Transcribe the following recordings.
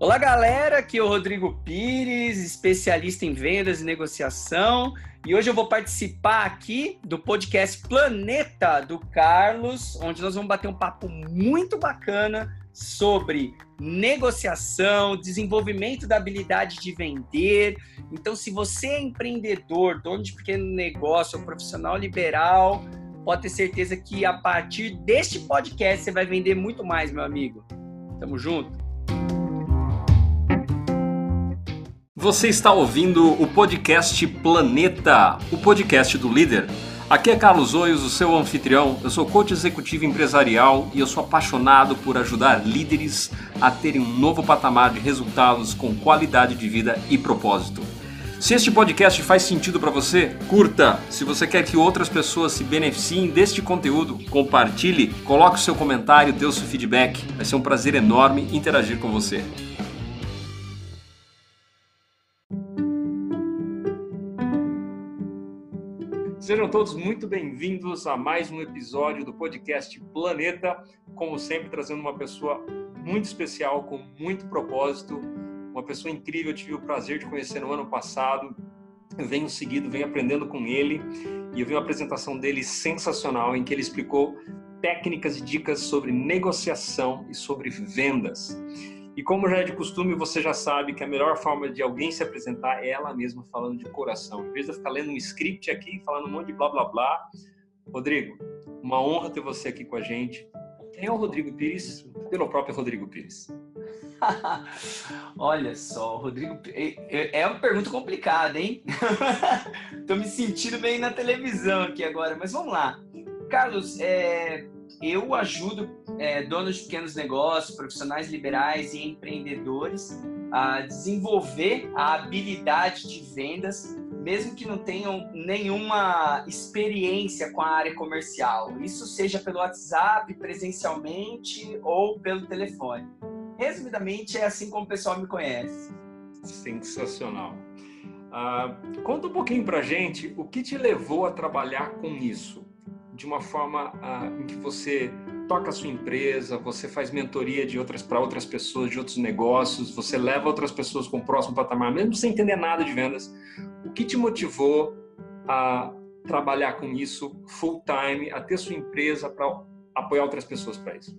Olá, galera. Aqui é o Rodrigo Pires, especialista em vendas e negociação. E hoje eu vou participar aqui do podcast Planeta do Carlos, onde nós vamos bater um papo muito bacana sobre negociação, desenvolvimento da habilidade de vender. Então, se você é empreendedor, dono de pequeno negócio profissional liberal, pode ter certeza que a partir deste podcast você vai vender muito mais, meu amigo. Tamo junto. Você está ouvindo o podcast Planeta, o podcast do líder. Aqui é Carlos Oios, o seu anfitrião. Eu sou coach executivo empresarial e eu sou apaixonado por ajudar líderes a terem um novo patamar de resultados com qualidade de vida e propósito. Se este podcast faz sentido para você, curta. Se você quer que outras pessoas se beneficiem deste conteúdo, compartilhe, coloque o seu comentário, dê o seu feedback. Vai ser um prazer enorme interagir com você. Sejam todos muito bem-vindos a mais um episódio do podcast Planeta. Como sempre, trazendo uma pessoa muito especial, com muito propósito, uma pessoa incrível. Eu tive o prazer de conhecer no ano passado. Eu venho seguido, venho aprendendo com ele e eu vi uma apresentação dele sensacional em que ele explicou técnicas e dicas sobre negociação e sobre vendas. E como já é de costume, você já sabe que a melhor forma de alguém se apresentar é ela mesma falando de coração. Em vez de ficar lendo um script aqui, falando um monte de blá blá blá. Rodrigo, uma honra ter você aqui com a gente. Quem é o Rodrigo Pires? Pelo próprio Rodrigo Pires. Olha só, Rodrigo, é, é uma pergunta complicada, hein? Tô me sentindo bem na televisão aqui agora, mas vamos lá. Carlos, é, eu ajudo é, donos de pequenos negócios, profissionais liberais e empreendedores a desenvolver a habilidade de vendas, mesmo que não tenham nenhuma experiência com a área comercial. Isso seja pelo WhatsApp, presencialmente ou pelo telefone. Resumidamente, é assim como o pessoal me conhece. Sensacional. Uh, conta um pouquinho pra gente o que te levou a trabalhar com isso de uma forma uh, em que você toca a sua empresa, você faz mentoria de outras para outras pessoas, de outros negócios, você leva outras pessoas com o próximo patamar, mesmo sem entender nada de vendas. O que te motivou a trabalhar com isso full time, a ter sua empresa para apoiar outras pessoas para isso?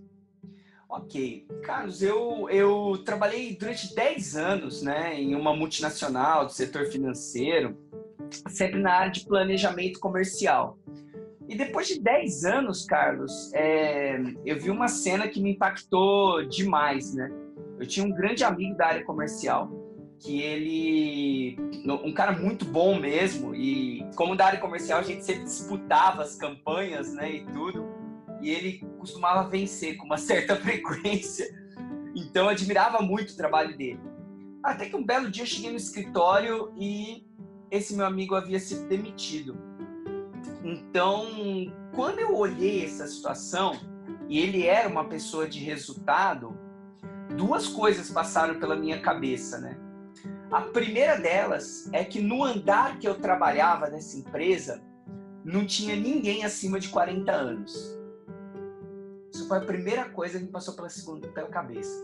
Ok. Carlos, eu, eu trabalhei durante 10 anos né, em uma multinacional do setor financeiro, sempre na área de planejamento comercial. E depois de 10 anos, Carlos, é, eu vi uma cena que me impactou demais, né? Eu tinha um grande amigo da área comercial, que ele. Um cara muito bom mesmo, e como da área comercial a gente sempre disputava as campanhas, né, e tudo, e ele costumava vencer com uma certa frequência. Então eu admirava muito o trabalho dele. Até que um belo dia eu cheguei no escritório e esse meu amigo havia sido demitido. Então, quando eu olhei essa situação e ele era uma pessoa de resultado, duas coisas passaram pela minha cabeça, né? A primeira delas é que no andar que eu trabalhava nessa empresa, não tinha ninguém acima de 40 anos. Isso foi a primeira coisa que me passou pela, segunda, pela cabeça.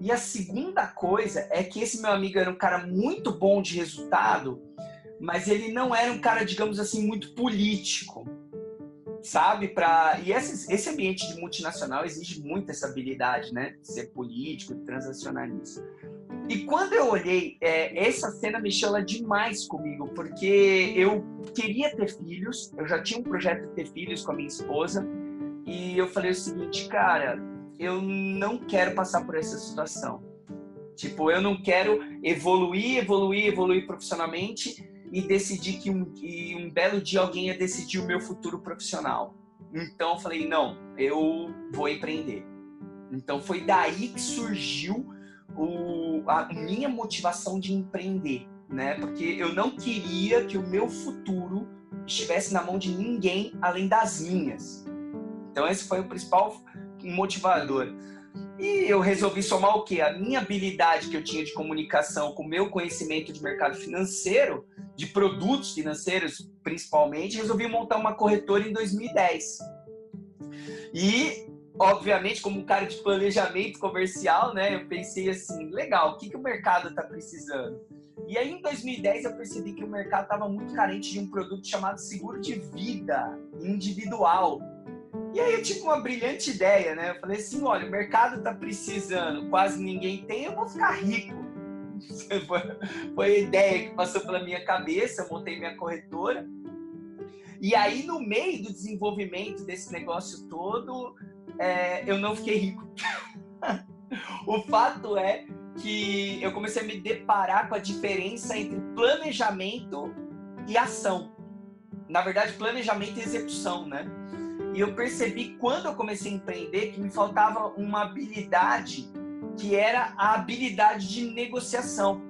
E a segunda coisa é que esse meu amigo era um cara muito bom de resultado, mas ele não era um cara, digamos assim, muito político, sabe? Pra... E esse, esse ambiente de multinacional exige muito essa habilidade, né? Ser político, transacionalista. E quando eu olhei, é, essa cena mexeu lá demais comigo, porque eu queria ter filhos, eu já tinha um projeto de ter filhos com a minha esposa, e eu falei o seguinte, cara, eu não quero passar por essa situação. Tipo, eu não quero evoluir, evoluir, evoluir profissionalmente e decidi que um, que um belo dia alguém ia decidir o meu futuro profissional. Então eu falei, não, eu vou empreender. Então foi daí que surgiu o, a minha motivação de empreender, né? Porque eu não queria que o meu futuro estivesse na mão de ninguém além das minhas. Então esse foi o principal motivador. E eu resolvi somar o quê? A minha habilidade que eu tinha de comunicação com o meu conhecimento de mercado financeiro, de produtos financeiros principalmente, resolvi montar uma corretora em 2010. E obviamente, como cara de planejamento comercial, né? Eu pensei assim, legal, o que, que o mercado está precisando? E aí, em 2010, eu percebi que o mercado estava muito carente de um produto chamado seguro de vida individual. E aí eu tive uma brilhante ideia, né? Eu falei assim, olha, o mercado está precisando, quase ninguém tem, eu vou ficar rico. Foi a ideia que passou pela minha cabeça, eu montei minha corretora. E aí, no meio do desenvolvimento desse negócio todo, é, eu não fiquei rico. o fato é que eu comecei a me deparar com a diferença entre planejamento e ação. Na verdade, planejamento e execução, né? E eu percebi quando eu comecei a empreender que me faltava uma habilidade que era a habilidade de negociação.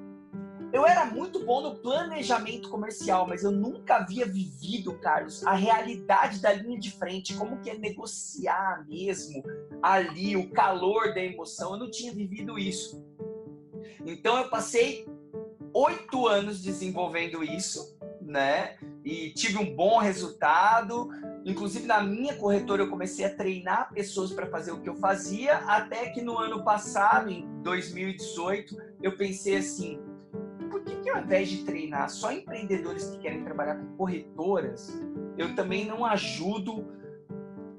Eu era muito bom no planejamento comercial, mas eu nunca havia vivido, Carlos, a realidade da linha de frente, como que é negociar mesmo ali, o calor da emoção. Eu não tinha vivido isso. Então eu passei oito anos desenvolvendo isso, né? E tive um bom resultado. Inclusive na minha corretora eu comecei a treinar pessoas para fazer o que eu fazia, até que no ano passado, em 2018, eu pensei assim: por que, que ao invés de treinar só empreendedores que querem trabalhar com corretoras, eu também não ajudo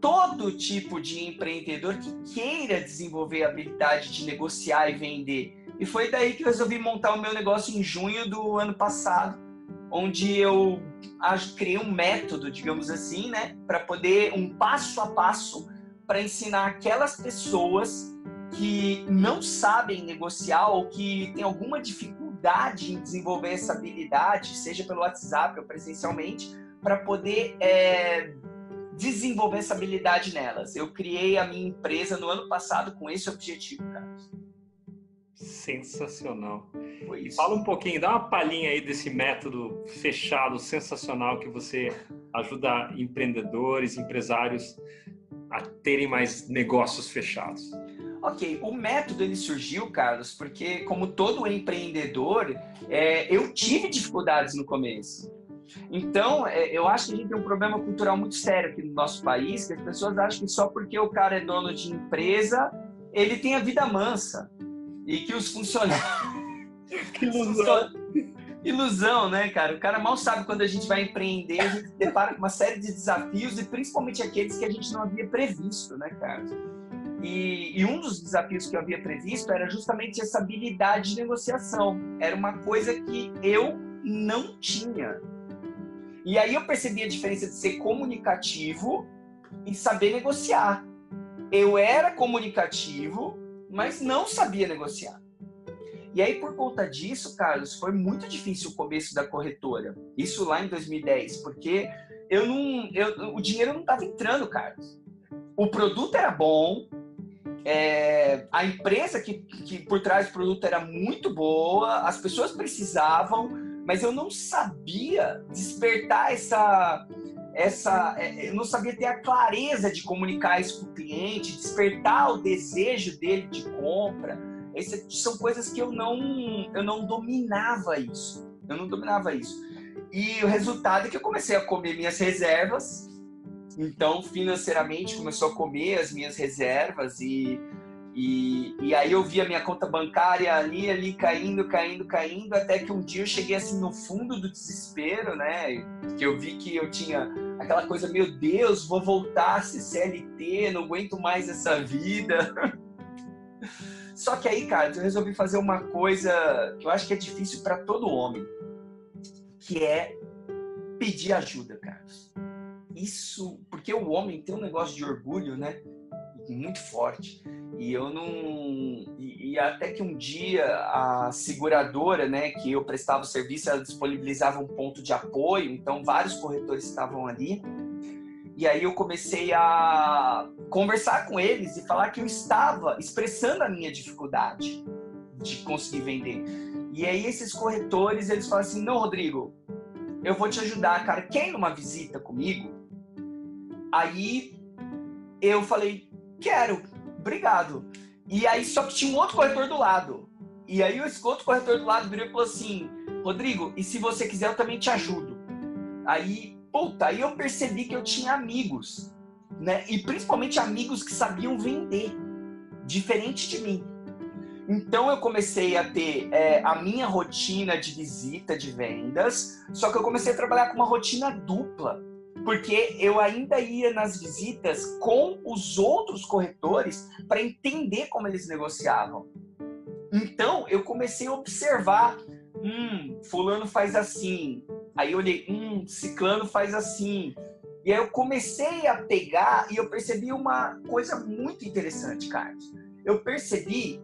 todo tipo de empreendedor que queira desenvolver a habilidade de negociar e vender? E foi daí que eu resolvi montar o meu negócio em junho do ano passado, onde eu criei um método, digamos assim, né, para poder um passo a passo para ensinar aquelas pessoas que não sabem negociar ou que têm alguma dificuldade em desenvolver essa habilidade, seja pelo WhatsApp ou presencialmente, para poder é, desenvolver essa habilidade nelas. Eu criei a minha empresa no ano passado com esse objetivo, Carlos. Sensacional. E fala um pouquinho, dá uma palhinha aí desse método fechado, sensacional, que você ajuda empreendedores, empresários a terem mais negócios fechados. Ok, o método ele surgiu, Carlos, porque como todo empreendedor, é, eu tive dificuldades no começo. Então, é, eu acho que a gente tem um problema cultural muito sério aqui no nosso país, que as pessoas acham que só porque o cara é dono de empresa, ele tem a vida mansa e que os funcionários. que ilusão. Ilusão, né, cara? O cara mal sabe quando a gente vai empreender, a gente se depara com uma série de desafios e principalmente aqueles que a gente não havia previsto, né, cara? E, e, um dos desafios que eu havia previsto era justamente essa habilidade de negociação. Era uma coisa que eu não tinha. E aí eu percebi a diferença de ser comunicativo e saber negociar. Eu era comunicativo, mas não sabia negociar. E aí, por conta disso, Carlos, foi muito difícil o começo da corretora. Isso lá em 2010, porque eu não, eu, o dinheiro não estava entrando, Carlos. O produto era bom, é, a empresa que, que por trás do produto era muito boa, as pessoas precisavam, mas eu não sabia despertar essa, essa, é, eu não sabia ter a clareza de comunicar isso para o cliente, despertar o desejo dele de compra. Essas são coisas que eu não, eu não dominava isso. Eu não dominava isso. E o resultado é que eu comecei a comer minhas reservas. Então, financeiramente, começou a comer as minhas reservas e e, e aí eu vi a minha conta bancária ali, ali caindo, caindo, caindo, até que um dia eu cheguei assim no fundo do desespero, né? Que eu vi que eu tinha aquela coisa, meu Deus, vou voltar a ser CLT, não aguento mais essa vida. Só que aí, cara, eu resolvi fazer uma coisa que eu acho que é difícil para todo homem, que é pedir ajuda, cara. Isso, porque o homem tem um negócio de orgulho, né? Muito forte. E eu não. E, e, até que um dia a seguradora, né, que eu prestava o serviço, ela disponibilizava um ponto de apoio, então vários corretores estavam ali. E aí eu comecei a conversar com eles e falar que eu estava expressando a minha dificuldade de conseguir vender. E aí esses corretores, eles falam assim: "Não, Rodrigo, eu vou te ajudar, cara. Quer ir numa visita comigo?" Aí eu falei: "Quero." obrigado. E aí, só que tinha um outro corretor do lado. E aí, esse outro corretor do lado virou e falou assim: Rodrigo, e se você quiser, eu também te ajudo. Aí, puta, aí eu percebi que eu tinha amigos né? E principalmente amigos que sabiam vender, diferente de mim. Então eu comecei a ter é, a minha rotina de visita de vendas, só que eu comecei a trabalhar com uma rotina dupla, porque eu ainda ia nas visitas com os outros corretores para entender como eles negociavam. Então eu comecei a observar, hum, fulano faz assim. Aí eu olhei, hum, ciclano faz assim. E aí eu comecei a pegar e eu percebi uma coisa muito interessante, Carlos. Eu percebi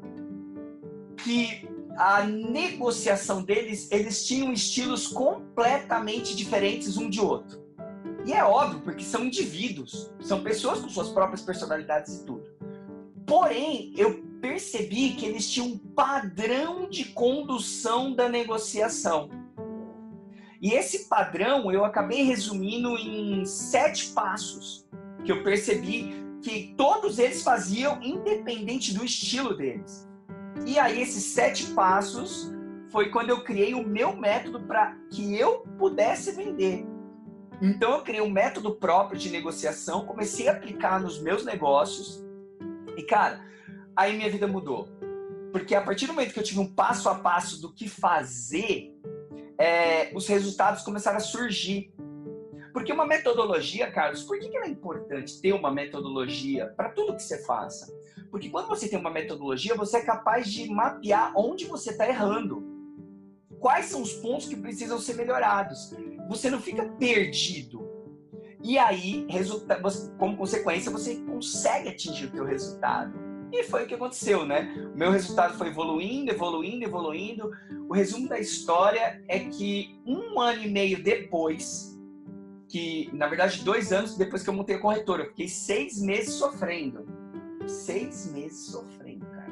que a negociação deles, eles tinham estilos completamente diferentes um de outro. E é óbvio, porque são indivíduos, são pessoas com suas próprias personalidades e tudo. Porém, eu percebi que eles tinham um padrão de condução da negociação. E esse padrão eu acabei resumindo em sete passos que eu percebi que todos eles faziam independente do estilo deles. E aí, esses sete passos foi quando eu criei o meu método para que eu pudesse vender. Então, eu criei um método próprio de negociação, comecei a aplicar nos meus negócios. E, cara, aí minha vida mudou. Porque a partir do momento que eu tive um passo a passo do que fazer, é, os resultados começaram a surgir. Porque uma metodologia, Carlos, por que, que é importante ter uma metodologia para tudo que você faça? Porque quando você tem uma metodologia, você é capaz de mapear onde você está errando. Quais são os pontos que precisam ser melhorados. Você não fica perdido. E aí, como consequência, você consegue atingir o teu resultado. E foi o que aconteceu, né? O meu resultado foi evoluindo, evoluindo, evoluindo. O resumo da história é que um ano e meio depois, que na verdade dois anos depois que eu montei a corretora, eu fiquei seis meses sofrendo seis meses sofrendo, cara.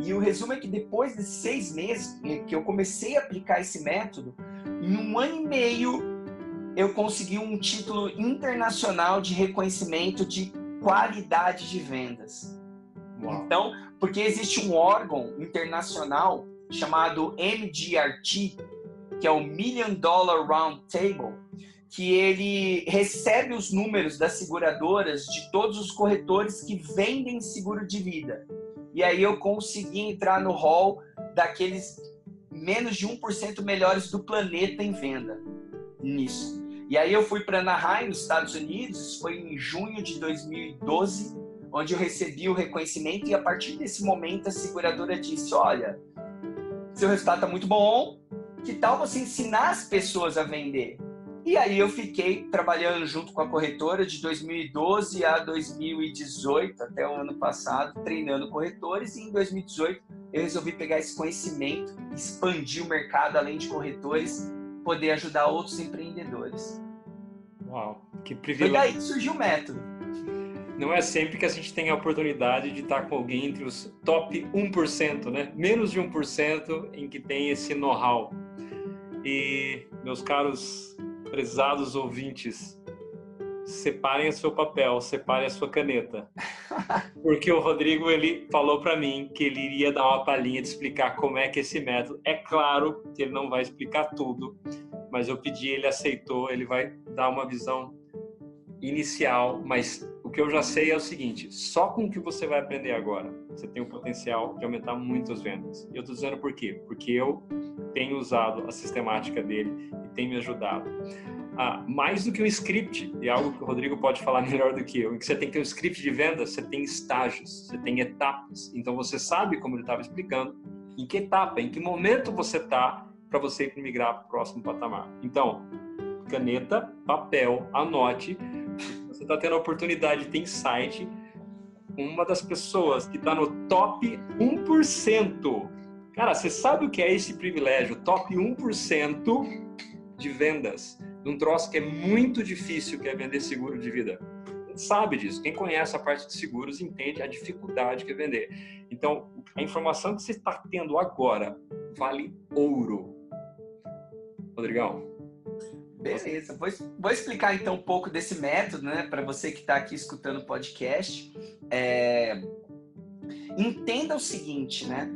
E o resumo é que depois desses seis meses que eu comecei a aplicar esse método, em um ano e meio eu consegui um título internacional de reconhecimento de qualidade de vendas. Uau. Então, porque existe um órgão internacional chamado MDRT, que é o Million Dollar Round Table, que ele recebe os números das seguradoras de todos os corretores que vendem seguro de vida. E aí eu consegui entrar no hall daqueles menos de 1% melhores do planeta em venda nisso. E aí eu fui para Anaheim, nos Estados Unidos, foi em junho de 2012, onde eu recebi o reconhecimento e a partir desse momento a seguradora disse: "Olha, seu resultado está muito bom, que tal você ensinar as pessoas a vender?" E aí eu fiquei trabalhando junto com a corretora de 2012 a 2018, até o ano passado, treinando corretores. E em 2018 eu resolvi pegar esse conhecimento, expandir o mercado além de corretores, poder ajudar outros empreendedores. Uau, que privilégio. Foi daí que surgiu o método. Não é sempre que a gente tem a oportunidade de estar com alguém entre os top 1%, né? Menos de 1% em que tem esse know-how. E, meus caros prezados ouvintes, separem o seu papel, separem a sua caneta. Porque o Rodrigo ele falou para mim que ele iria dar uma palhinha de explicar como é que esse método. É claro que ele não vai explicar tudo, mas eu pedi, ele aceitou, ele vai dar uma visão inicial, mas o que eu já sei é o seguinte, só com o que você vai aprender agora, você tem o potencial de aumentar muito as vendas. E eu estou dizendo por quê? Porque eu tenho usado a sistemática dele e tem me ajudado. Ah, mais do que um script, e é algo que o Rodrigo pode falar melhor do que eu, que você tem que ter um script de venda, você tem estágios, você tem etapas. Então você sabe, como ele estava explicando, em que etapa, em que momento você está para você migrar para o próximo patamar. Então, caneta, papel, anote. Você está tendo a oportunidade de ter insight uma das pessoas que está no top 1%. Cara, você sabe o que é esse privilégio? Top 1% de vendas. Num troço que é muito difícil, que é vender seguro de vida. sabe disso. Quem conhece a parte de seguros entende a dificuldade que é vender. Então, a informação que você está tendo agora vale ouro. Rodrigão, Beleza, vou, vou, explicar então um pouco desse método, né, para você que está aqui escutando o podcast. É... Entenda o seguinte, né?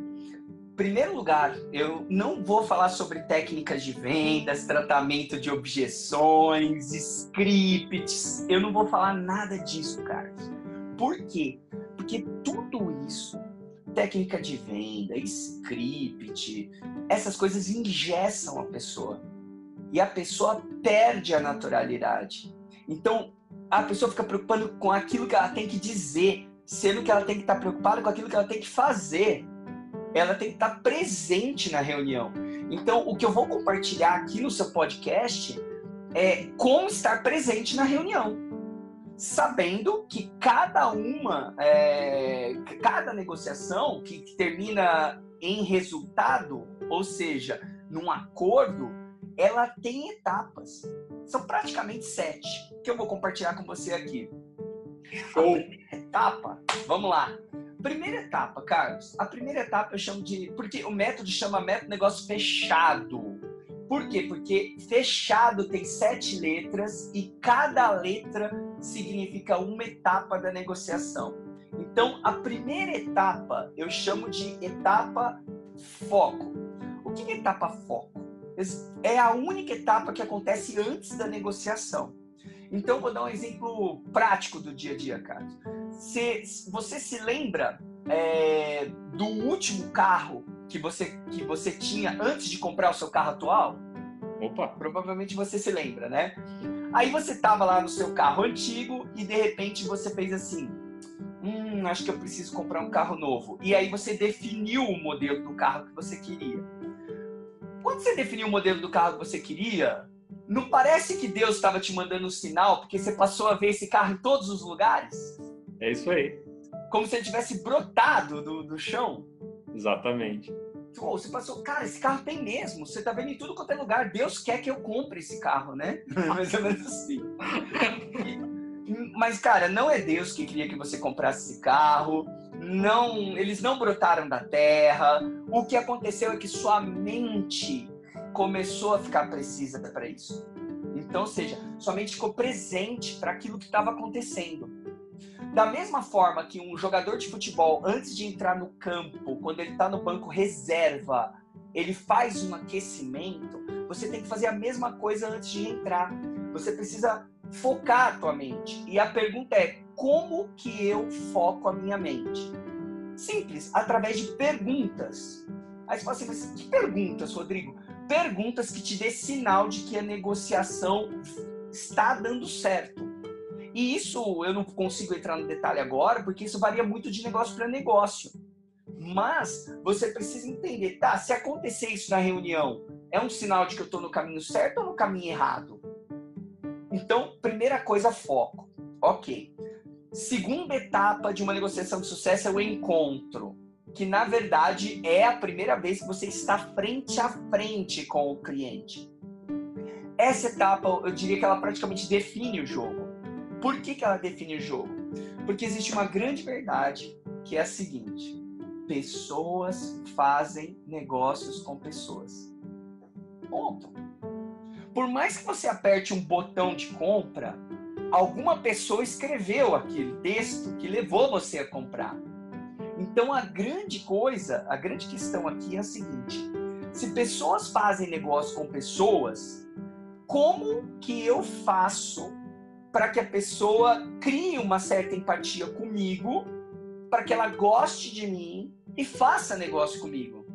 Primeiro lugar, eu não vou falar sobre técnicas de vendas, tratamento de objeções, scripts. Eu não vou falar nada disso, Carlos. Por quê? Porque tudo isso, técnica de venda, script, essas coisas engessam a pessoa. E a pessoa perde a naturalidade. Então, a pessoa fica preocupando com aquilo que ela tem que dizer, sendo que ela tem que estar preocupada com aquilo que ela tem que fazer ela tem que estar presente na reunião. Então, o que eu vou compartilhar aqui no seu podcast é como estar presente na reunião, sabendo que cada uma, é, cada negociação que termina em resultado, ou seja, num acordo, ela tem etapas. São praticamente sete que eu vou compartilhar com você aqui. Show. Etapa, vamos lá. Primeira etapa, Carlos. A primeira etapa eu chamo de. Porque o método chama método negócio fechado. Por quê? Porque fechado tem sete letras e cada letra significa uma etapa da negociação. Então, a primeira etapa eu chamo de etapa foco. O que é etapa foco? É a única etapa que acontece antes da negociação. Então, vou dar um exemplo prático do dia a dia, Carlos. Você se lembra é, do último carro que você, que você tinha antes de comprar o seu carro atual? Opa! Provavelmente você se lembra, né? Aí você estava lá no seu carro antigo e de repente você fez assim: hum, acho que eu preciso comprar um carro novo. E aí você definiu o modelo do carro que você queria. Quando você definiu o modelo do carro que você queria, não parece que Deus estava te mandando um sinal porque você passou a ver esse carro em todos os lugares? É isso aí. Como se ele tivesse brotado do, do chão? Exatamente. Pô, você passou, cara, esse carro tem mesmo. Você tá vendo em tudo quanto é lugar. Deus quer que eu compre esse carro, né? Mais ou menos assim. Mas, cara, não é Deus que queria que você comprasse esse carro. Não, eles não brotaram da terra. O que aconteceu é que sua mente começou a ficar precisa para isso. Então, ou seja, sua mente ficou presente para aquilo que estava acontecendo. Da mesma forma que um jogador de futebol, antes de entrar no campo, quando ele está no banco reserva, ele faz um aquecimento, você tem que fazer a mesma coisa antes de entrar. Você precisa focar a tua mente. E a pergunta é: como que eu foco a minha mente? Simples, através de perguntas. Aí você fala assim, mas que perguntas, Rodrigo? perguntas que te dê sinal de que a negociação está dando certo. E isso eu não consigo entrar no detalhe agora, porque isso varia muito de negócio para negócio. Mas você precisa entender, tá? Se acontecer isso na reunião, é um sinal de que eu estou no caminho certo ou no caminho errado? Então, primeira coisa, foco. Ok. Segunda etapa de uma negociação de sucesso é o encontro que na verdade é a primeira vez que você está frente a frente com o cliente. Essa etapa, eu diria que ela praticamente define o jogo. Por que, que ela define o jogo? Porque existe uma grande verdade que é a seguinte: pessoas fazem negócios com pessoas. Ponto. Por mais que você aperte um botão de compra, alguma pessoa escreveu aquele texto que levou você a comprar. Então a grande coisa, a grande questão aqui é a seguinte: se pessoas fazem negócio com pessoas, como que eu faço para que a pessoa crie uma certa empatia comigo, para que ela goste de mim e faça negócio comigo?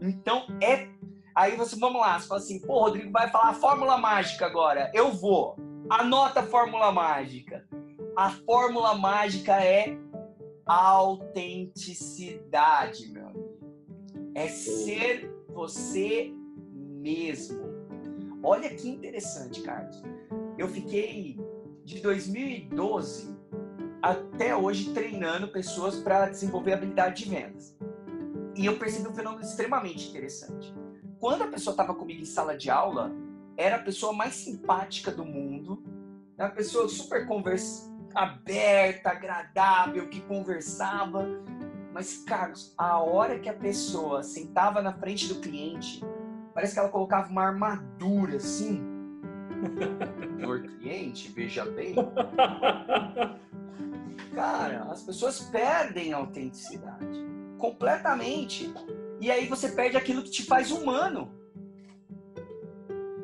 Então é Aí você, vamos lá, você fala assim, pô, Rodrigo vai falar a fórmula mágica agora. Eu vou. Anota a fórmula mágica. A fórmula mágica é autenticidade, meu amigo. É ser você mesmo. Olha que interessante, Carlos. Eu fiquei de 2012 até hoje treinando pessoas para desenvolver habilidade de vendas. E eu percebi um fenômeno extremamente interessante. Quando a pessoa estava comigo em sala de aula, era a pessoa mais simpática do mundo, uma pessoa super conversa, aberta, agradável, que conversava. Mas, Carlos, a hora que a pessoa sentava na frente do cliente, parece que ela colocava uma armadura assim. Senhor cliente, veja bem. Cara, as pessoas perdem a autenticidade completamente. E aí você perde aquilo que te faz humano.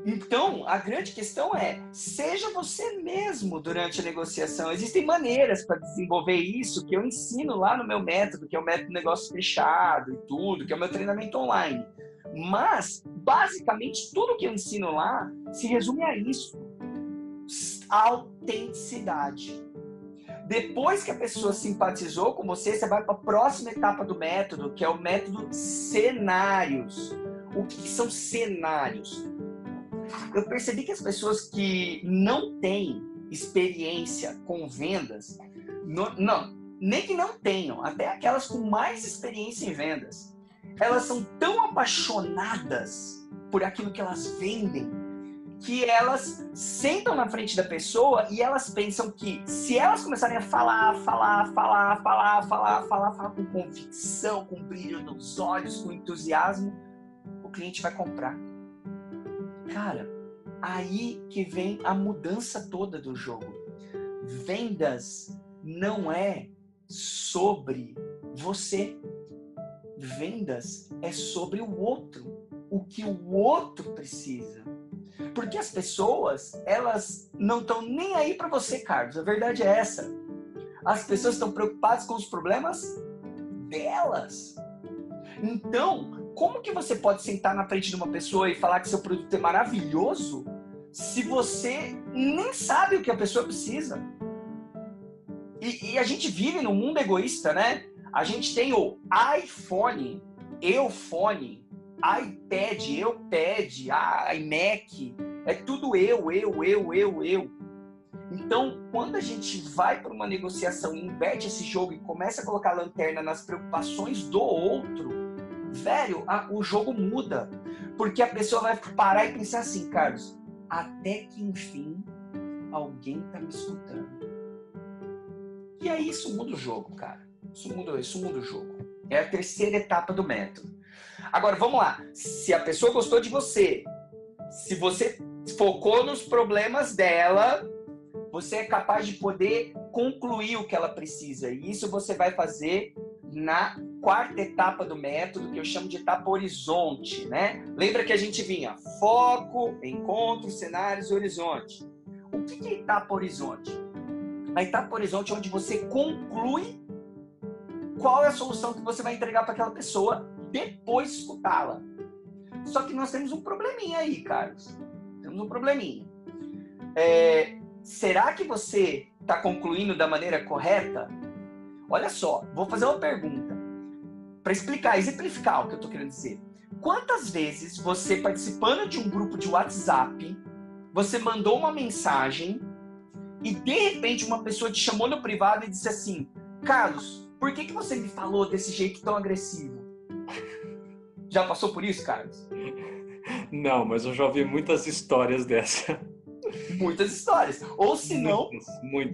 Então, a grande questão é: seja você mesmo durante a negociação. Existem maneiras para desenvolver isso que eu ensino lá no meu método, que é o método negócio fechado e tudo, que é o meu treinamento online. Mas, basicamente, tudo que eu ensino lá se resume a isso: autenticidade. Depois que a pessoa simpatizou com você, você vai para a próxima etapa do método, que é o método cenários. O que são cenários? eu percebi que as pessoas que não têm experiência com vendas, não, não, nem que não tenham, até aquelas com mais experiência em vendas, elas são tão apaixonadas por aquilo que elas vendem que elas sentam na frente da pessoa e elas pensam que se elas começarem a falar, falar, falar, falar, falar, falar, falar com convicção, com brilho nos olhos, com entusiasmo, o cliente vai comprar. Cara, aí que vem a mudança toda do jogo. Vendas não é sobre você. Vendas é sobre o outro, o que o outro precisa. Porque as pessoas, elas não estão nem aí para você, Carlos. A verdade é essa. As pessoas estão preocupadas com os problemas delas. Então, como que você pode sentar na frente de uma pessoa e falar que seu produto é maravilhoso se você nem sabe o que a pessoa precisa? E, e a gente vive num mundo egoísta, né? A gente tem o iPhone, eufone, iPad, eupad, iMac, é tudo eu, eu, eu, eu, eu. Então, quando a gente vai para uma negociação e inverte esse jogo e começa a colocar a lanterna nas preocupações do outro, velho, a, o jogo muda. Porque a pessoa vai parar e pensar assim, Carlos, até que enfim alguém tá me escutando. E aí isso muda o jogo, cara. Isso muda, isso muda o jogo. É a terceira etapa do método. Agora, vamos lá. Se a pessoa gostou de você, se você focou nos problemas dela, você é capaz de poder concluir o que ela precisa. E isso você vai fazer na quarta etapa do método, que eu chamo de etapa horizonte, né? Lembra que a gente vinha foco, encontro, cenários e horizonte. O que é etapa horizonte? A etapa horizonte é onde você conclui qual é a solução que você vai entregar para aquela pessoa depois de escutá-la. Só que nós temos um probleminha aí, Carlos. Temos um probleminha. É, será que você está concluindo da maneira correta? Olha só, vou fazer uma pergunta para explicar, exemplificar o que eu estou querendo dizer. Quantas vezes você participando de um grupo de WhatsApp, você mandou uma mensagem e de repente uma pessoa te chamou no privado e disse assim: Carlos, por que, que você me falou desse jeito tão agressivo? Já passou por isso, Carlos? Não, mas eu já ouvi muitas histórias dessa muitas histórias. Ou se não,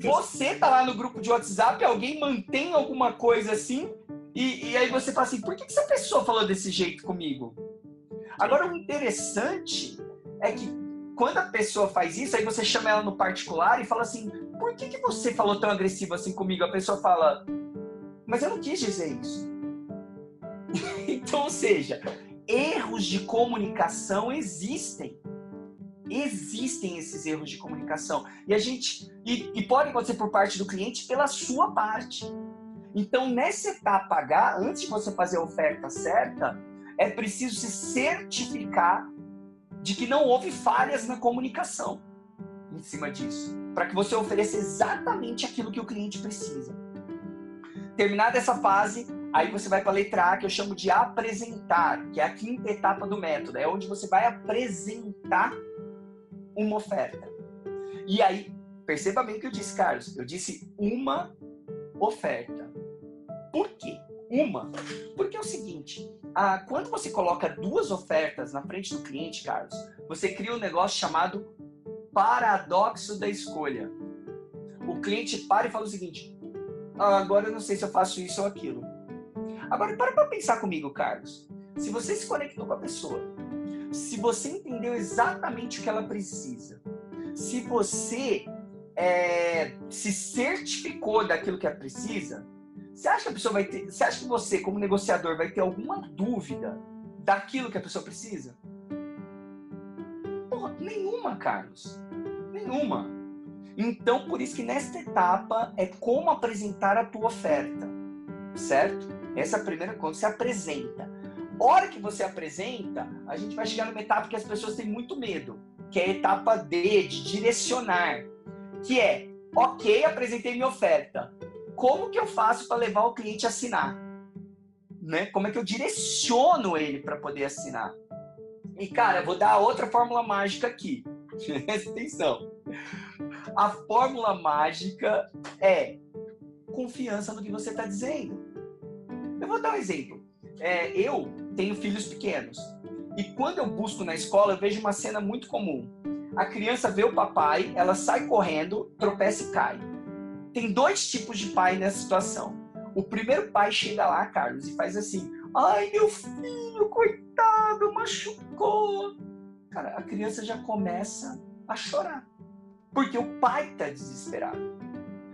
você tá lá no grupo de WhatsApp, alguém mantém alguma coisa assim, e, e aí você fala assim, por que, que essa pessoa falou desse jeito comigo? Agora, o interessante é que quando a pessoa faz isso, aí você chama ela no particular e fala assim, por que, que você falou tão agressivo assim comigo? A pessoa fala, mas eu não quis dizer isso. então, ou seja, erros de comunicação existem existem esses erros de comunicação. E a gente e, e pode acontecer por parte do cliente pela sua parte. Então, nessa etapa H, antes de você fazer a oferta certa, é preciso se certificar de que não houve falhas na comunicação em cima disso, para que você ofereça exatamente aquilo que o cliente precisa. Terminada essa fase, aí você vai para a letra A, que eu chamo de apresentar, que é a quinta etapa do método, é onde você vai apresentar uma oferta. E aí, perceba bem o que eu disse, Carlos. Eu disse uma oferta. Por quê? Uma. Porque é o seguinte: quando você coloca duas ofertas na frente do cliente, Carlos, você cria um negócio chamado paradoxo da escolha. O cliente para e fala o seguinte: ah, agora eu não sei se eu faço isso ou aquilo. Agora, para para pensar comigo, Carlos. Se você se conectou com a pessoa, se você entendeu exatamente o que ela precisa, se você é, se certificou daquilo que ela precisa, Você acha que a pessoa vai ter. Você acha que você, como negociador, vai ter alguma dúvida daquilo que a pessoa precisa? Porra, nenhuma, Carlos. Nenhuma. Então, por isso que nesta etapa é como apresentar a tua oferta. Certo? Essa é a primeira coisa, você apresenta. Hora que você apresenta, a gente vai chegar numa etapa que as pessoas têm muito medo, que é a etapa D, de direcionar, que é, ok, apresentei minha oferta. Como que eu faço para levar o cliente a assinar? Né? Como é que eu direciono ele para poder assinar? E, cara, vou dar outra fórmula mágica aqui. Presta atenção. A fórmula mágica é confiança no que você está dizendo. Eu vou dar um exemplo. É, eu tenho filhos pequenos. E quando eu busco na escola, eu vejo uma cena muito comum. A criança vê o papai, ela sai correndo, tropeça e cai. Tem dois tipos de pai nessa situação. O primeiro pai chega lá, Carlos, e faz assim: Ai, meu filho, coitado, machucou. Cara, a criança já começa a chorar. Porque o pai está desesperado.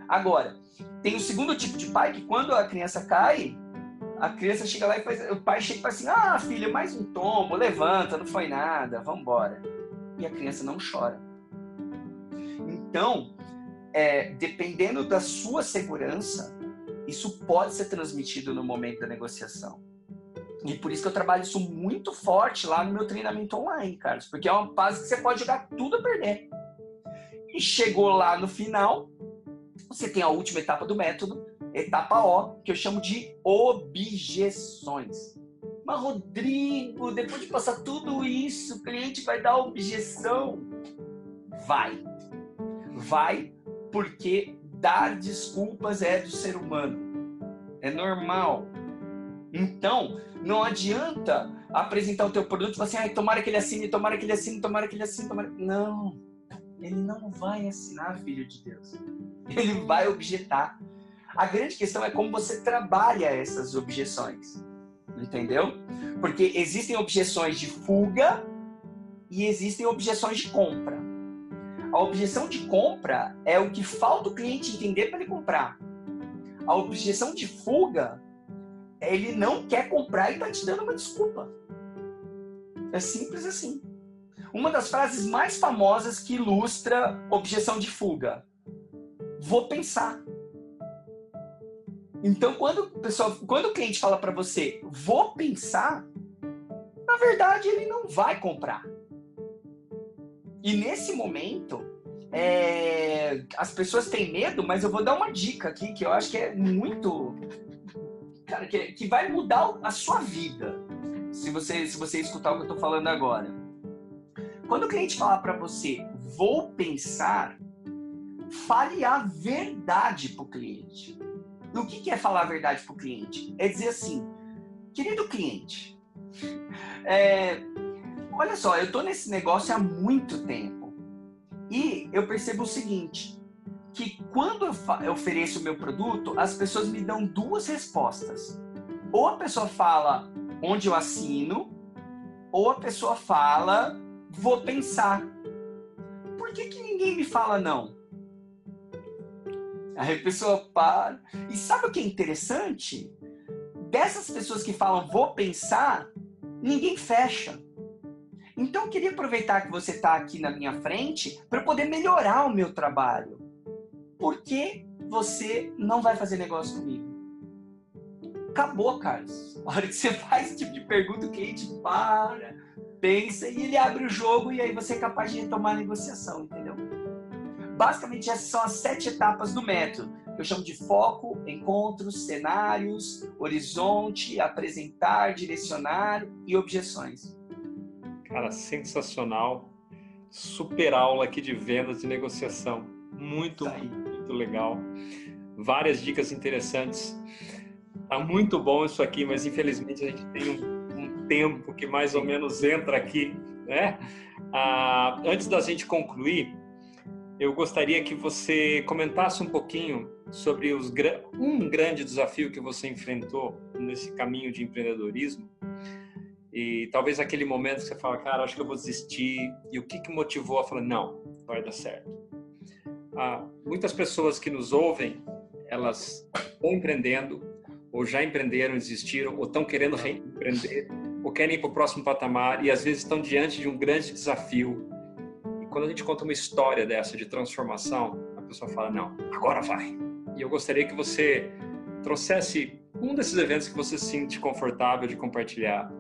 Agora, tem o segundo tipo de pai que quando a criança cai, a criança chega lá e faz. O pai chega e fala assim: Ah, filha, mais um tombo, levanta, não foi nada, vamos embora. E a criança não chora. Então, é, dependendo da sua segurança, isso pode ser transmitido no momento da negociação. E por isso que eu trabalho isso muito forte lá no meu treinamento online, Carlos, porque é uma fase que você pode jogar tudo a perder. E chegou lá no final, você tem a última etapa do método, etapa O, que eu chamo de objeções. Mas, Rodrigo, depois de passar tudo isso, o cliente vai dar objeção? Vai. Vai, porque dar desculpas é do ser humano. É normal. Então, não adianta apresentar o teu produto e falar assim, ah, tomara que ele assine, tomara que ele assine, tomara que ele assine, tomara... Não. Ele não vai assinar, filho de Deus. Ele vai objetar. A grande questão é como você trabalha essas objeções. Entendeu? Porque existem objeções de fuga e existem objeções de compra. A objeção de compra é o que falta o cliente entender para ele comprar. A objeção de fuga é ele não quer comprar e está te dando uma desculpa. É simples assim. Uma das frases mais famosas que ilustra objeção de fuga. Vou pensar. Então, quando, pessoal, quando o cliente fala para você, vou pensar, na verdade ele não vai comprar. E nesse momento, é, as pessoas têm medo, mas eu vou dar uma dica aqui que eu acho que é muito. Cara, que, que vai mudar a sua vida. Se você, se você escutar o que eu estou falando agora. Quando o cliente falar para você, vou pensar, fale a verdade para o cliente. O que é falar a verdade para o cliente? É dizer assim, querido cliente, é, olha só, eu estou nesse negócio há muito tempo e eu percebo o seguinte, que quando eu ofereço o meu produto, as pessoas me dão duas respostas. Ou a pessoa fala onde eu assino, ou a pessoa fala vou pensar. Por que, que ninguém me fala não? Aí a pessoa para. E sabe o que é interessante? Dessas pessoas que falam vou pensar, ninguém fecha. Então eu queria aproveitar que você está aqui na minha frente para poder melhorar o meu trabalho. Por que você não vai fazer negócio comigo? Acabou, Carlos. A hora que você faz esse tipo de pergunta, o cliente para, pensa e ele abre o jogo e aí você é capaz de retomar a negociação, entendeu? Basicamente, essas são as sete etapas do método. Que eu chamo de foco, encontros, cenários, horizonte, apresentar, direcionar e objeções. Cara, sensacional. Super aula aqui de vendas e negociação. Muito, muito legal. Várias dicas interessantes. Tá muito bom isso aqui, mas infelizmente a gente tem um tempo que mais ou menos entra aqui, né? Ah, antes da gente concluir, eu gostaria que você comentasse um pouquinho sobre os, um grande desafio que você enfrentou nesse caminho de empreendedorismo e talvez aquele momento que você fala, cara, acho que eu vou desistir e o que que motivou a falar, não, vai dar certo. Ah, muitas pessoas que nos ouvem, elas estão empreendendo ou já empreenderam, desistiram, ou estão querendo reempreender, ou querem ir para o próximo patamar e às vezes estão diante de um grande desafio. E quando a gente conta uma história dessa de transformação, a pessoa fala: Não, agora vai. E eu gostaria que você trouxesse um desses eventos que você se sente confortável de compartilhar,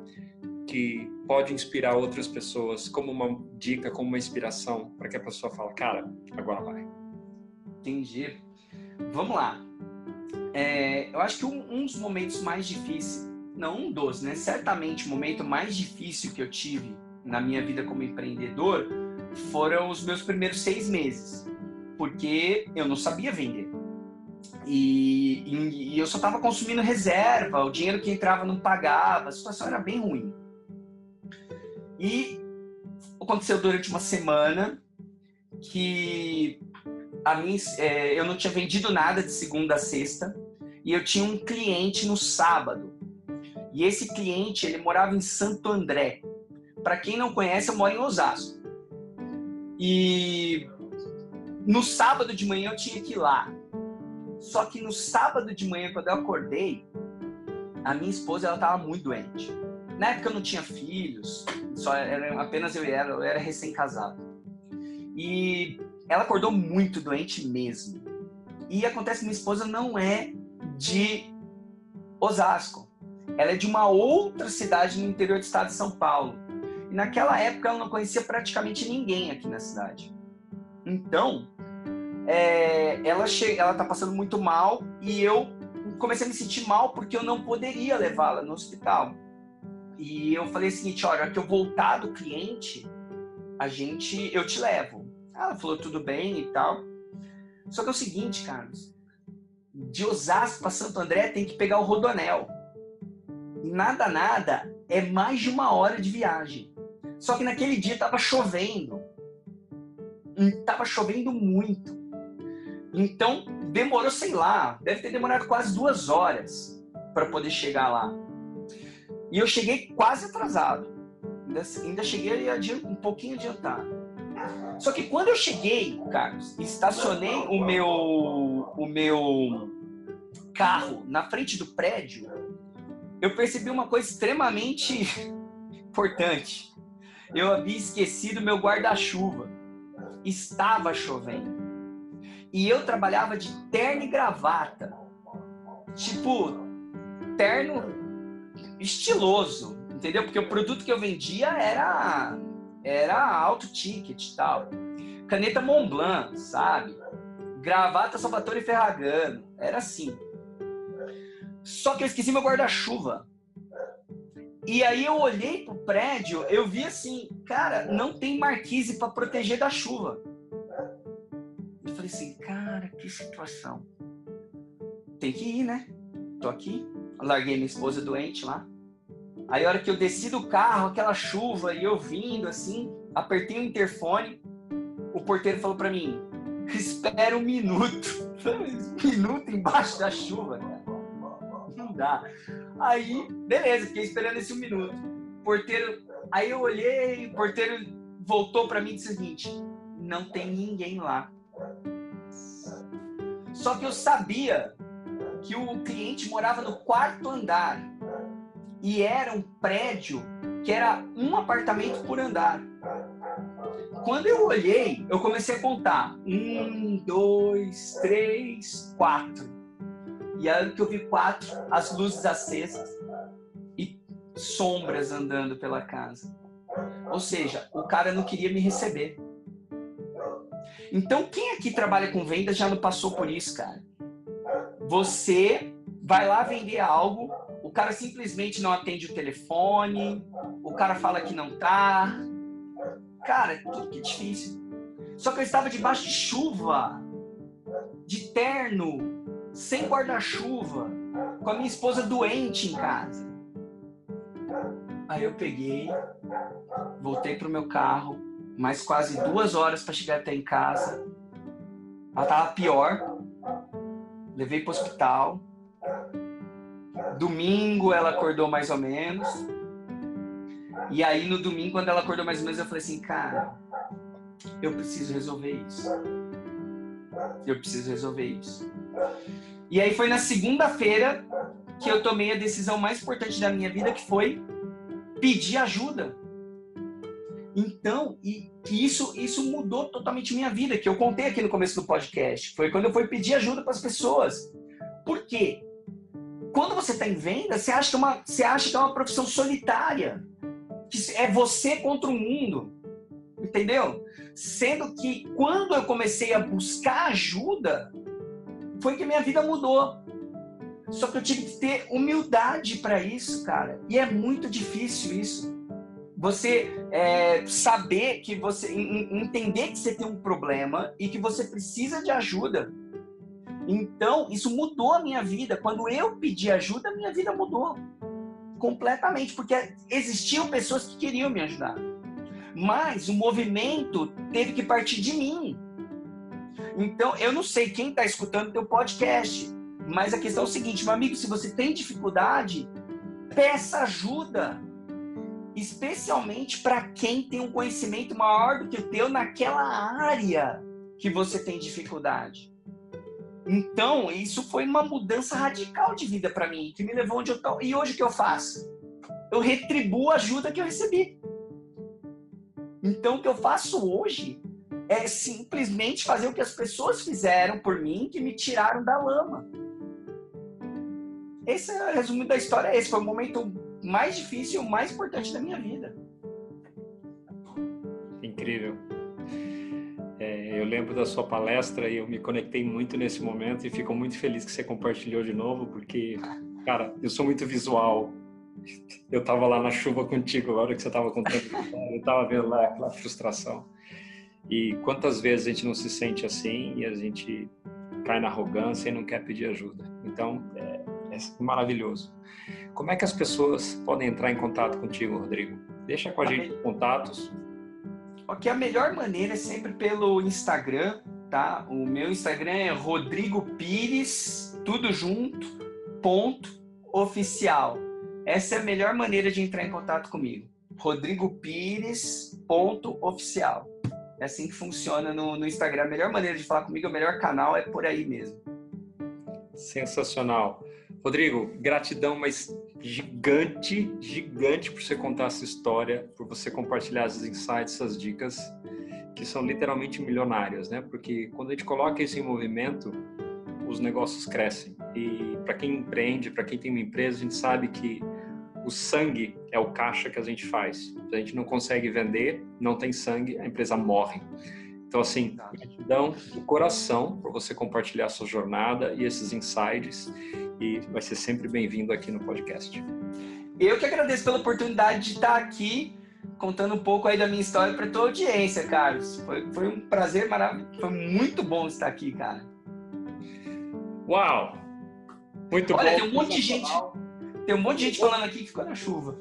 que pode inspirar outras pessoas, como uma dica, como uma inspiração, para que a pessoa fale: Cara, agora vai. Entendi. Vamos lá. É, eu acho que um, um, dos momentos mais difíceis, não um dos, né? Certamente o momento mais difícil que eu tive na minha vida como empreendedor foram os meus primeiros seis meses, porque eu não sabia vender. E, e, e eu só estava consumindo reserva, o dinheiro que entrava não pagava, a situação era bem ruim. E aconteceu durante uma semana que a é, eu não tinha vendido nada de segunda a sexta e eu tinha um cliente no sábado. E esse cliente, ele morava em Santo André. Para quem não conhece, eu moro em Osasco. E no sábado de manhã eu tinha que ir lá. Só que no sábado de manhã, quando eu acordei, a minha esposa ela estava muito doente. Na época eu não tinha filhos, só era apenas eu eu era recém-casado. E ela acordou muito doente mesmo. E acontece que minha esposa não é de Osasco. Ela é de uma outra cidade no interior do estado de São Paulo. E naquela época ela não conhecia praticamente ninguém aqui na cidade. Então, é, ela chega, ela tá passando muito mal e eu comecei a me sentir mal porque eu não poderia levá-la no hospital. E eu falei o seguinte, olha, que eu voltar do cliente, a gente, eu te levo. Ela falou tudo bem e tal. Só que é o seguinte, Carlos, de Osasco para Santo André tem que pegar o Rodonel. Nada, nada, é mais de uma hora de viagem. Só que naquele dia tava chovendo. Tava chovendo muito. Então demorou, sei lá, deve ter demorado quase duas horas para poder chegar lá. E eu cheguei quase atrasado. Ainda, ainda cheguei um pouquinho adiantado. Só que quando eu cheguei, Carlos, estacionei o meu, o meu carro na frente do prédio, eu percebi uma coisa extremamente importante. Eu havia esquecido meu guarda-chuva. Estava chovendo. E eu trabalhava de terno e gravata. Tipo, terno estiloso, entendeu? Porque o produto que eu vendia era era alto ticket e tal. Caneta Montblanc, sabe? Gravata Salvatore Ferragamo. Era assim. Só que eu esqueci meu guarda-chuva. E aí eu olhei pro prédio, eu vi assim, cara, não tem marquise para proteger da chuva. Eu falei assim, cara, que situação. Tem que ir, né? Tô aqui. larguei minha esposa doente lá. Aí a hora que eu desci do carro, aquela chuva e eu vindo assim, apertei o interfone, o porteiro falou para mim: "Espera um minuto". Minuto embaixo da chuva. Não dá. Aí, beleza, fiquei esperando esse um minuto. Porteiro, aí eu olhei, o porteiro voltou para mim e disse o seguinte: "Não tem ninguém lá". Só que eu sabia que o cliente morava no quarto andar e era um prédio que era um apartamento por andar. Quando eu olhei, eu comecei a contar. Um, dois, três, quatro. E aí que eu vi quatro, as luzes acesas e sombras andando pela casa. Ou seja, o cara não queria me receber. Então, quem aqui trabalha com venda já não passou por isso, cara? Você vai lá vender algo o cara simplesmente não atende o telefone, o cara fala que não tá. Cara, tudo que difícil. Só que eu estava debaixo de chuva, de terno, sem guarda-chuva, com a minha esposa doente em casa. Aí eu peguei, voltei pro meu carro, mais quase duas horas para chegar até em casa. Ela tava pior. Levei pro hospital. Domingo ela acordou mais ou menos. E aí no domingo, quando ela acordou mais ou menos, eu falei assim, cara, eu preciso resolver isso. Eu preciso resolver isso. E aí foi na segunda-feira que eu tomei a decisão mais importante da minha vida, que foi pedir ajuda. Então, e isso, isso mudou totalmente minha vida, que eu contei aqui no começo do podcast. Foi quando eu fui pedir ajuda para as pessoas. Por quê? Quando você está em venda, você acha, que é uma, você acha que é uma profissão solitária. Que é você contra o mundo. Entendeu? Sendo que quando eu comecei a buscar ajuda, foi que minha vida mudou. Só que eu tive que ter humildade para isso, cara. E é muito difícil isso você é, saber que você entender que você tem um problema e que você precisa de ajuda. Então, isso mudou a minha vida. Quando eu pedi ajuda, minha vida mudou completamente, porque existiam pessoas que queriam me ajudar. Mas o movimento teve que partir de mim. Então, eu não sei quem está escutando teu podcast, mas a questão é o seguinte, meu amigo, se você tem dificuldade, peça ajuda especialmente para quem tem um conhecimento maior do que o teu naquela área que você tem dificuldade. Então, isso foi uma mudança radical de vida para mim, que me levou onde eu estou. E hoje o que eu faço? Eu retribuo a ajuda que eu recebi. Então, o que eu faço hoje é simplesmente fazer o que as pessoas fizeram por mim, que me tiraram da lama. Esse é o resumo da história. Esse foi o momento mais difícil e mais importante da minha vida. Incrível. É, eu lembro da sua palestra e eu me conectei muito nesse momento e fico muito feliz que você compartilhou de novo, porque, cara, eu sou muito visual. Eu estava lá na chuva contigo, a hora que você estava contando, eu estava vendo lá aquela frustração. E quantas vezes a gente não se sente assim e a gente cai na arrogância e não quer pedir ajuda. Então, é, é maravilhoso. Como é que as pessoas podem entrar em contato contigo, Rodrigo? Deixa com a, a gente os contatos. Ok, a melhor maneira é sempre pelo Instagram, tá? O meu Instagram é Rodrigo Pires, tudo junto, ponto, oficial. Essa é a melhor maneira de entrar em contato comigo. Rodrigo Pires, ponto, oficial. É assim que funciona no, no Instagram. A melhor maneira de falar comigo, o melhor canal é por aí mesmo. Sensacional. Rodrigo, gratidão, mas gigante, gigante por você contar essa história, por você compartilhar esses insights, essas dicas, que são literalmente milionárias, né? Porque quando a gente coloca isso em movimento, os negócios crescem. E para quem empreende, para quem tem uma empresa, a gente sabe que o sangue é o caixa que a gente faz. Se a gente não consegue vender, não tem sangue, a empresa morre. Então, assim, gratidão do coração por você compartilhar a sua jornada e esses insights e vai ser sempre bem-vindo aqui no podcast. Eu que agradeço pela oportunidade de estar aqui contando um pouco aí da minha história para tua audiência, Carlos. Foi, foi um prazer maravilhoso, foi muito bom estar aqui, cara. Uau! Muito Olha, bom. tem um monte de gente, tem um monte de gente falando aqui que ficou na chuva.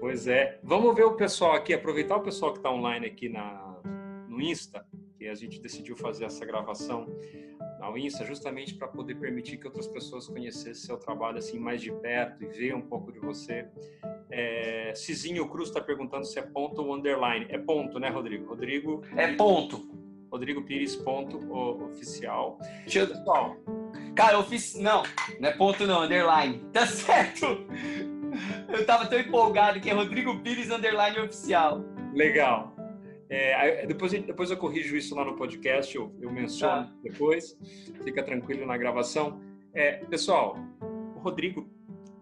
Pois é. Vamos ver o pessoal aqui, aproveitar o pessoal que está online aqui na, no Insta, que a gente decidiu fazer essa gravação ao Insta justamente para poder permitir que outras pessoas conhecessem seu trabalho assim mais de perto e ver um pouco de você. É, Cizinho Cruz está perguntando se é ponto ou underline. É ponto, né, Rodrigo? Rodrigo. É ponto. Rodrigo Pires, ponto oficial. Eu... Pessoal. Cara, ofici... não, não é ponto não, underline. Tá certo? Eu tava tão empolgado que é Rodrigo Pires, underline oficial. Legal. É, depois, depois eu corrijo isso lá no podcast, eu, eu menciono tá. depois, fica tranquilo na gravação. É, pessoal, o Rodrigo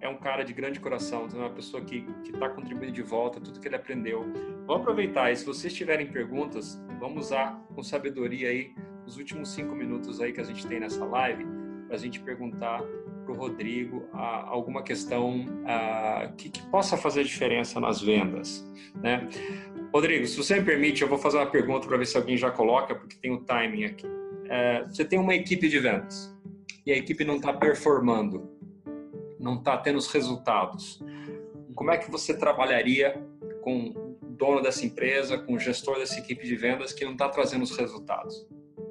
é um cara de grande coração, é uma pessoa que está contribuindo de volta tudo que ele aprendeu. Vamos aproveitar e se vocês tiverem perguntas, vamos usar com sabedoria aí os últimos cinco minutos aí que a gente tem nessa live a gente perguntar para o Rodrigo a, alguma questão a, que, que, possa fazer diferença nas vendas, né? Rodrigo, se você me permite, eu vou fazer uma pergunta para ver se alguém já coloca, porque tem o timing aqui. É, você tem uma equipe de vendas e a equipe não está performando, não está tendo os resultados. Como é que você trabalharia com o dono dessa empresa, com o gestor dessa equipe de vendas que não está trazendo os resultados?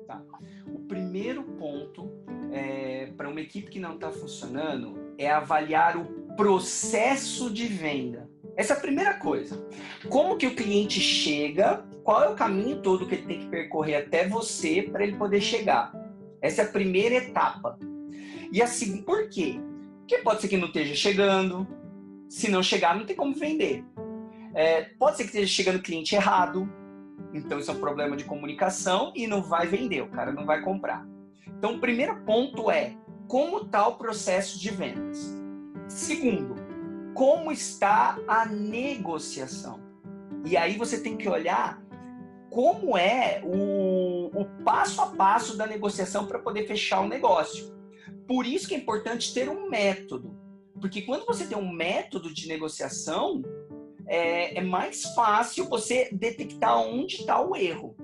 Tá. O primeiro ponto é, para uma equipe que não está funcionando é avaliar o processo de venda. Essa é a primeira coisa. Como que o cliente chega? Qual é o caminho todo que ele tem que percorrer até você para ele poder chegar? Essa é a primeira etapa. E assim, por quê? Porque pode ser que não esteja chegando. Se não chegar, não tem como vender. É, pode ser que esteja chegando cliente errado. Então, isso é um problema de comunicação e não vai vender, o cara não vai comprar. Então, o primeiro ponto é como está o processo de vendas. Segundo, como está a negociação. E aí você tem que olhar como é o, o passo a passo da negociação para poder fechar o negócio. Por isso que é importante ter um método. Porque quando você tem um método de negociação, é, é mais fácil você detectar onde está o erro.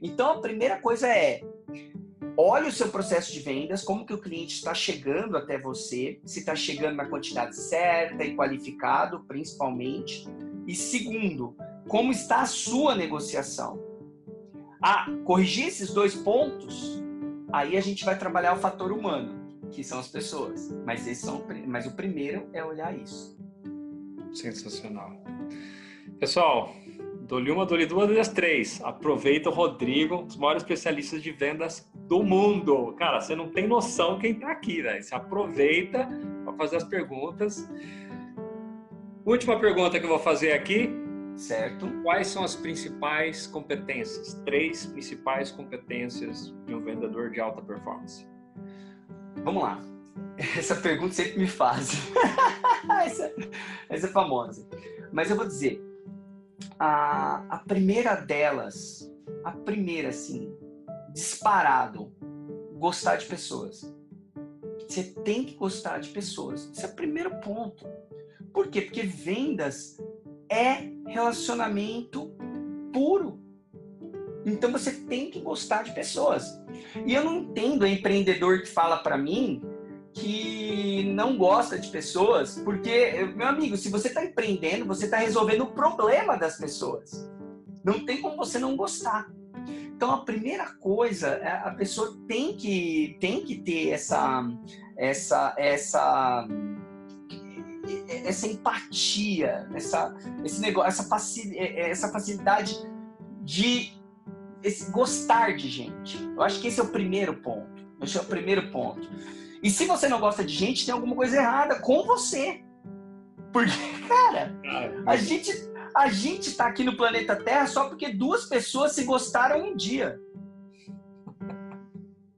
Então, a primeira coisa é olhe o seu processo de vendas, como que o cliente está chegando até você, se está chegando na quantidade certa e qualificado, principalmente. E segundo, como está a sua negociação. Ah, corrigir esses dois pontos, aí a gente vai trabalhar o fator humano, que são as pessoas. Mas, esses são, mas o primeiro é olhar isso. Sensacional. Pessoal, dou-lhe uma, dou-lhe duas, dou três. Aproveita o Rodrigo, um dos maiores especialistas de vendas do mundo. Cara, você não tem noção quem está aqui, né? Você aproveita para fazer as perguntas. Última pergunta que eu vou fazer aqui Certo. Quais são as principais competências? Três principais competências de um vendedor de alta performance. Vamos lá. Essa pergunta sempre me fazem. essa, essa é famosa. Mas eu vou dizer, a, a primeira delas, a primeira, assim, disparado, gostar de pessoas. Você tem que gostar de pessoas. Esse é o primeiro ponto. Por quê? Porque vendas é relacionamento puro. Então você tem que gostar de pessoas. E eu não entendo o empreendedor que fala para mim que não gosta de pessoas, porque, meu amigo, se você está empreendendo, você está resolvendo o problema das pessoas. Não tem como você não gostar. Então a primeira coisa, é, a pessoa tem que tem que ter essa essa essa essa empatia, essa, esse negócio, essa, facil, é, é, essa facilidade de esse, gostar de gente. Eu acho que esse é o primeiro ponto. Esse é o primeiro ponto. E se você não gosta de gente, tem alguma coisa errada com você. Porque, cara, a gente, a gente tá aqui no planeta Terra só porque duas pessoas se gostaram um dia.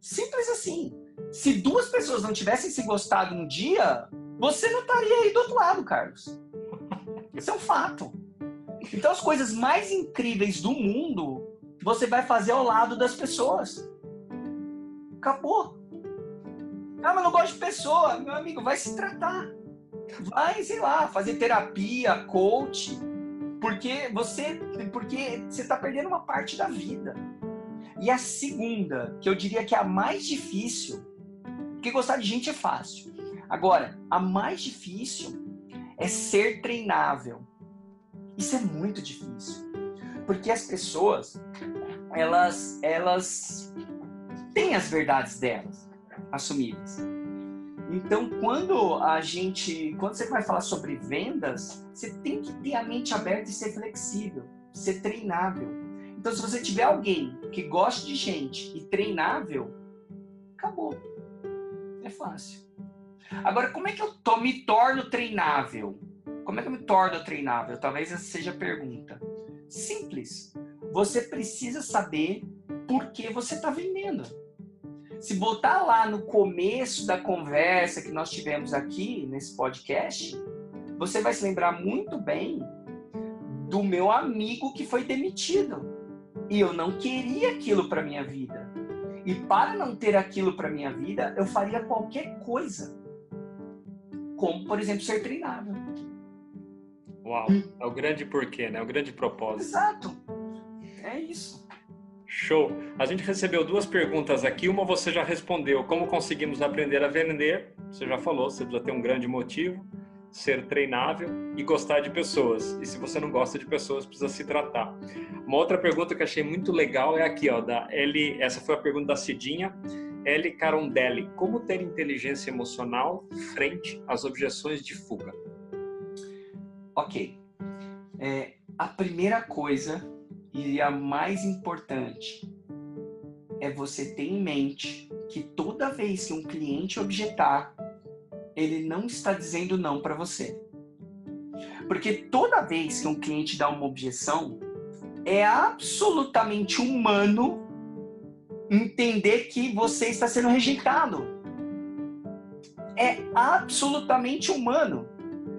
Simples assim. Se duas pessoas não tivessem se gostado um dia, você não estaria aí do outro lado, Carlos. Isso é um fato. Então, as coisas mais incríveis do mundo você vai fazer ao lado das pessoas. Acabou. Ah, mas não gosto de pessoa. Meu amigo, vai se tratar. Vai, sei lá, fazer terapia, coach. Porque você porque você está perdendo uma parte da vida. E a segunda, que eu diria que é a mais difícil, porque gostar de gente é fácil. Agora, a mais difícil é ser treinável. Isso é muito difícil. Porque as pessoas, elas, elas têm as verdades delas assumidas. Então, quando a gente, quando você vai falar sobre vendas, você tem que ter a mente aberta e ser flexível, ser treinável. Então, se você tiver alguém que gosta de gente e treinável, acabou. É fácil. Agora, como é que eu tô, me torno treinável? Como é que eu me torno treinável? Talvez essa seja a pergunta. Simples. Você precisa saber por que você está vendendo. Se botar lá no começo da conversa que nós tivemos aqui nesse podcast, você vai se lembrar muito bem do meu amigo que foi demitido. E eu não queria aquilo para minha vida. E para não ter aquilo para minha vida, eu faria qualquer coisa como, por exemplo, ser treinável. Uau, é o grande porquê, né? O grande propósito. Exato. É isso. Show. A gente recebeu duas perguntas aqui. Uma você já respondeu. Como conseguimos aprender a vender? Você já falou, você precisa ter um grande motivo, ser treinável e gostar de pessoas. E se você não gosta de pessoas, precisa se tratar. Uma outra pergunta que achei muito legal é aqui, ó, da L. Essa foi a pergunta da Cidinha. L. Carondelli, como ter inteligência emocional frente às objeções de fuga? Ok. É, a primeira coisa e a mais importante é você ter em mente que toda vez que um cliente objetar, ele não está dizendo não para você. Porque toda vez que um cliente dá uma objeção, é absolutamente humano entender que você está sendo rejeitado. É absolutamente humano.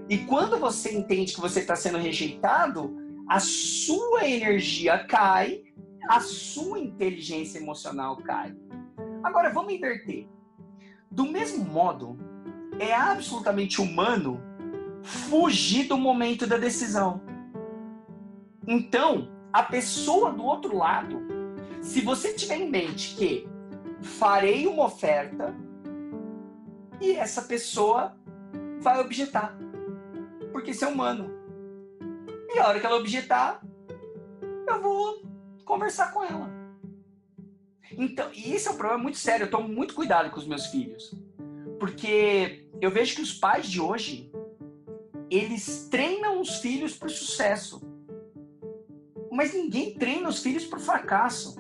E quando você entende que você está sendo rejeitado, a sua energia cai, a sua inteligência emocional cai. Agora vamos inverter. Do mesmo modo, é absolutamente humano fugir do momento da decisão. Então, a pessoa do outro lado, se você tiver em mente que farei uma oferta e essa pessoa vai objetar, porque isso é humano. E a hora que ela objetar, eu vou conversar com ela. Então, e esse é um problema muito sério. Eu tomo muito cuidado com os meus filhos. Porque eu vejo que os pais de hoje, eles treinam os filhos para o sucesso. Mas ninguém treina os filhos para o fracasso.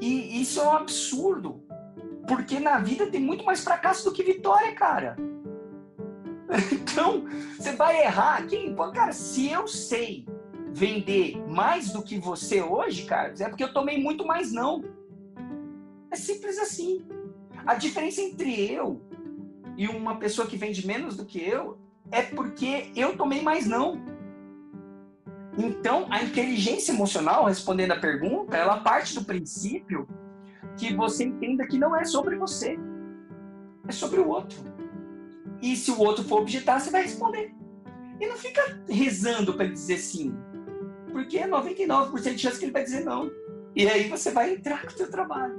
E isso é um absurdo. Porque na vida tem muito mais fracasso do que vitória, cara. Então, você vai errar. Quem, cara, se eu sei vender mais do que você hoje, Carlos, é porque eu tomei muito mais não. É simples assim. A diferença entre eu e uma pessoa que vende menos do que eu é porque eu tomei mais não. Então, a inteligência emocional, respondendo a pergunta, ela parte do princípio que você entenda que não é sobre você, é sobre o outro. E se o outro for objetar, você vai responder. E não fica rezando para ele dizer sim porque é 99% de chance que ele vai dizer não. E aí você vai entrar com o seu trabalho.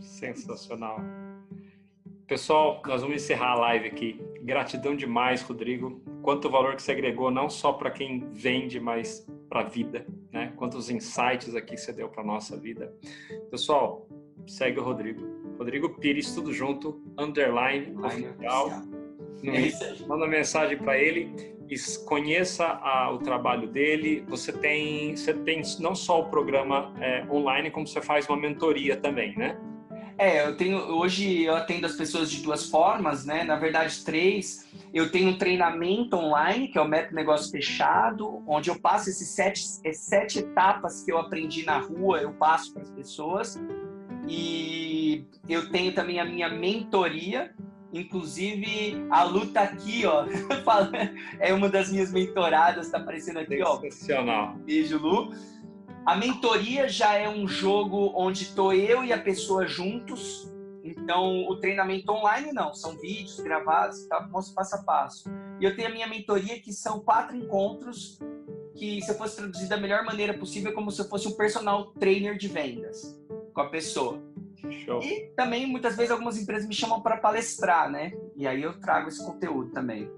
Sensacional. Pessoal, nós vamos encerrar a live aqui. Gratidão demais, Rodrigo. Quanto valor que você agregou, não só para quem vende, mas para a vida, né? Quantos insights aqui você deu para nossa vida. Pessoal, segue o Rodrigo. Rodrigo Pires, tudo junto, underline, oficial. É manda mensagem para ele conheça a, o trabalho dele. Você tem, você tem não só o programa é, online, como você faz uma mentoria também, né? É, eu tenho hoje eu atendo as pessoas de duas formas, né? Na verdade, três. Eu tenho um treinamento online, que é o método negócio fechado, onde eu passo esses sete, sete etapas que eu aprendi na rua, eu passo para as pessoas. E eu tenho também a minha mentoria, Inclusive, a Lu tá aqui, ó. é uma das minhas mentoradas, tá aparecendo aqui, ó. Sensacional. Beijo, Lu. A mentoria já é um jogo onde tô eu e a pessoa juntos. Então, o treinamento online não, são vídeos gravados, tá? Mostro passo a passo. E eu tenho a minha mentoria, que são quatro encontros, que se eu fosse traduzir da melhor maneira possível, é como se eu fosse um personal trainer de vendas com a pessoa. Show. E também, muitas vezes, algumas empresas me chamam para palestrar, né? E aí eu trago esse conteúdo também.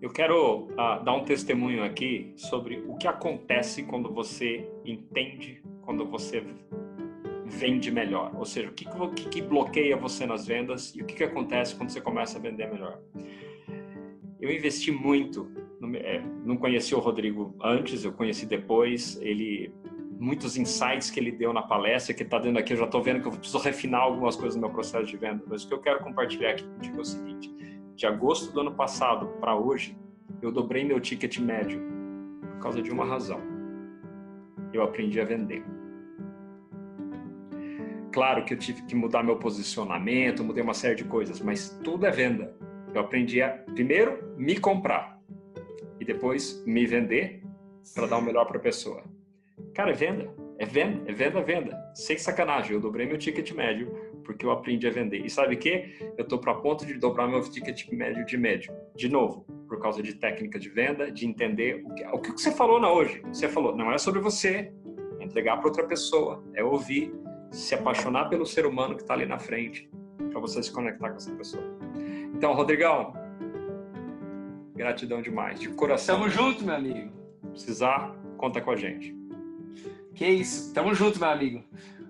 Eu quero uh, dar um testemunho aqui sobre o que acontece quando você entende, quando você vende melhor. Ou seja, o que, que, que bloqueia você nas vendas e o que, que acontece quando você começa a vender melhor. Eu investi muito, é, não conheci o Rodrigo antes, eu conheci depois. Ele muitos insights que ele deu na palestra, que está dando aqui, eu já estou vendo que eu preciso refinar algumas coisas no meu processo de venda. Mas o que eu quero compartilhar aqui contigo é o seguinte: de agosto do ano passado para hoje, eu dobrei meu ticket médio por causa de uma razão. Eu aprendi a vender. Claro que eu tive que mudar meu posicionamento, mudei uma série de coisas, mas tudo é venda. Eu aprendi a, primeiro, me comprar e depois me vender para dar o melhor para a pessoa. Cara, é venda. É venda, é venda, venda. Sem sacanagem, eu dobrei meu ticket médio porque eu aprendi a vender. E sabe o que? Eu estou para ponto de dobrar meu ticket médio de médio. De novo, por causa de técnica de venda, de entender o que, o que você falou na hoje. Você falou, não é sobre você, é entregar para outra pessoa, é ouvir, se apaixonar pelo ser humano que está ali na frente, para você se conectar com essa pessoa. Então, Rodrigão, gratidão demais, de coração. Tamo junto, meu amigo. Precisar, conta com a gente. Que isso. Tamo junto, meu amigo.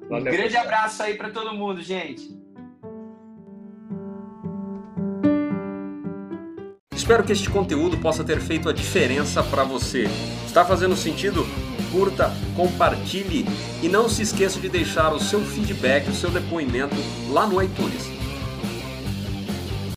Valeu, um grande abraço aí para todo mundo, gente. Espero que este conteúdo possa ter feito a diferença para você. Está fazendo sentido? Curta, compartilhe e não se esqueça de deixar o seu feedback, o seu depoimento lá no iTunes.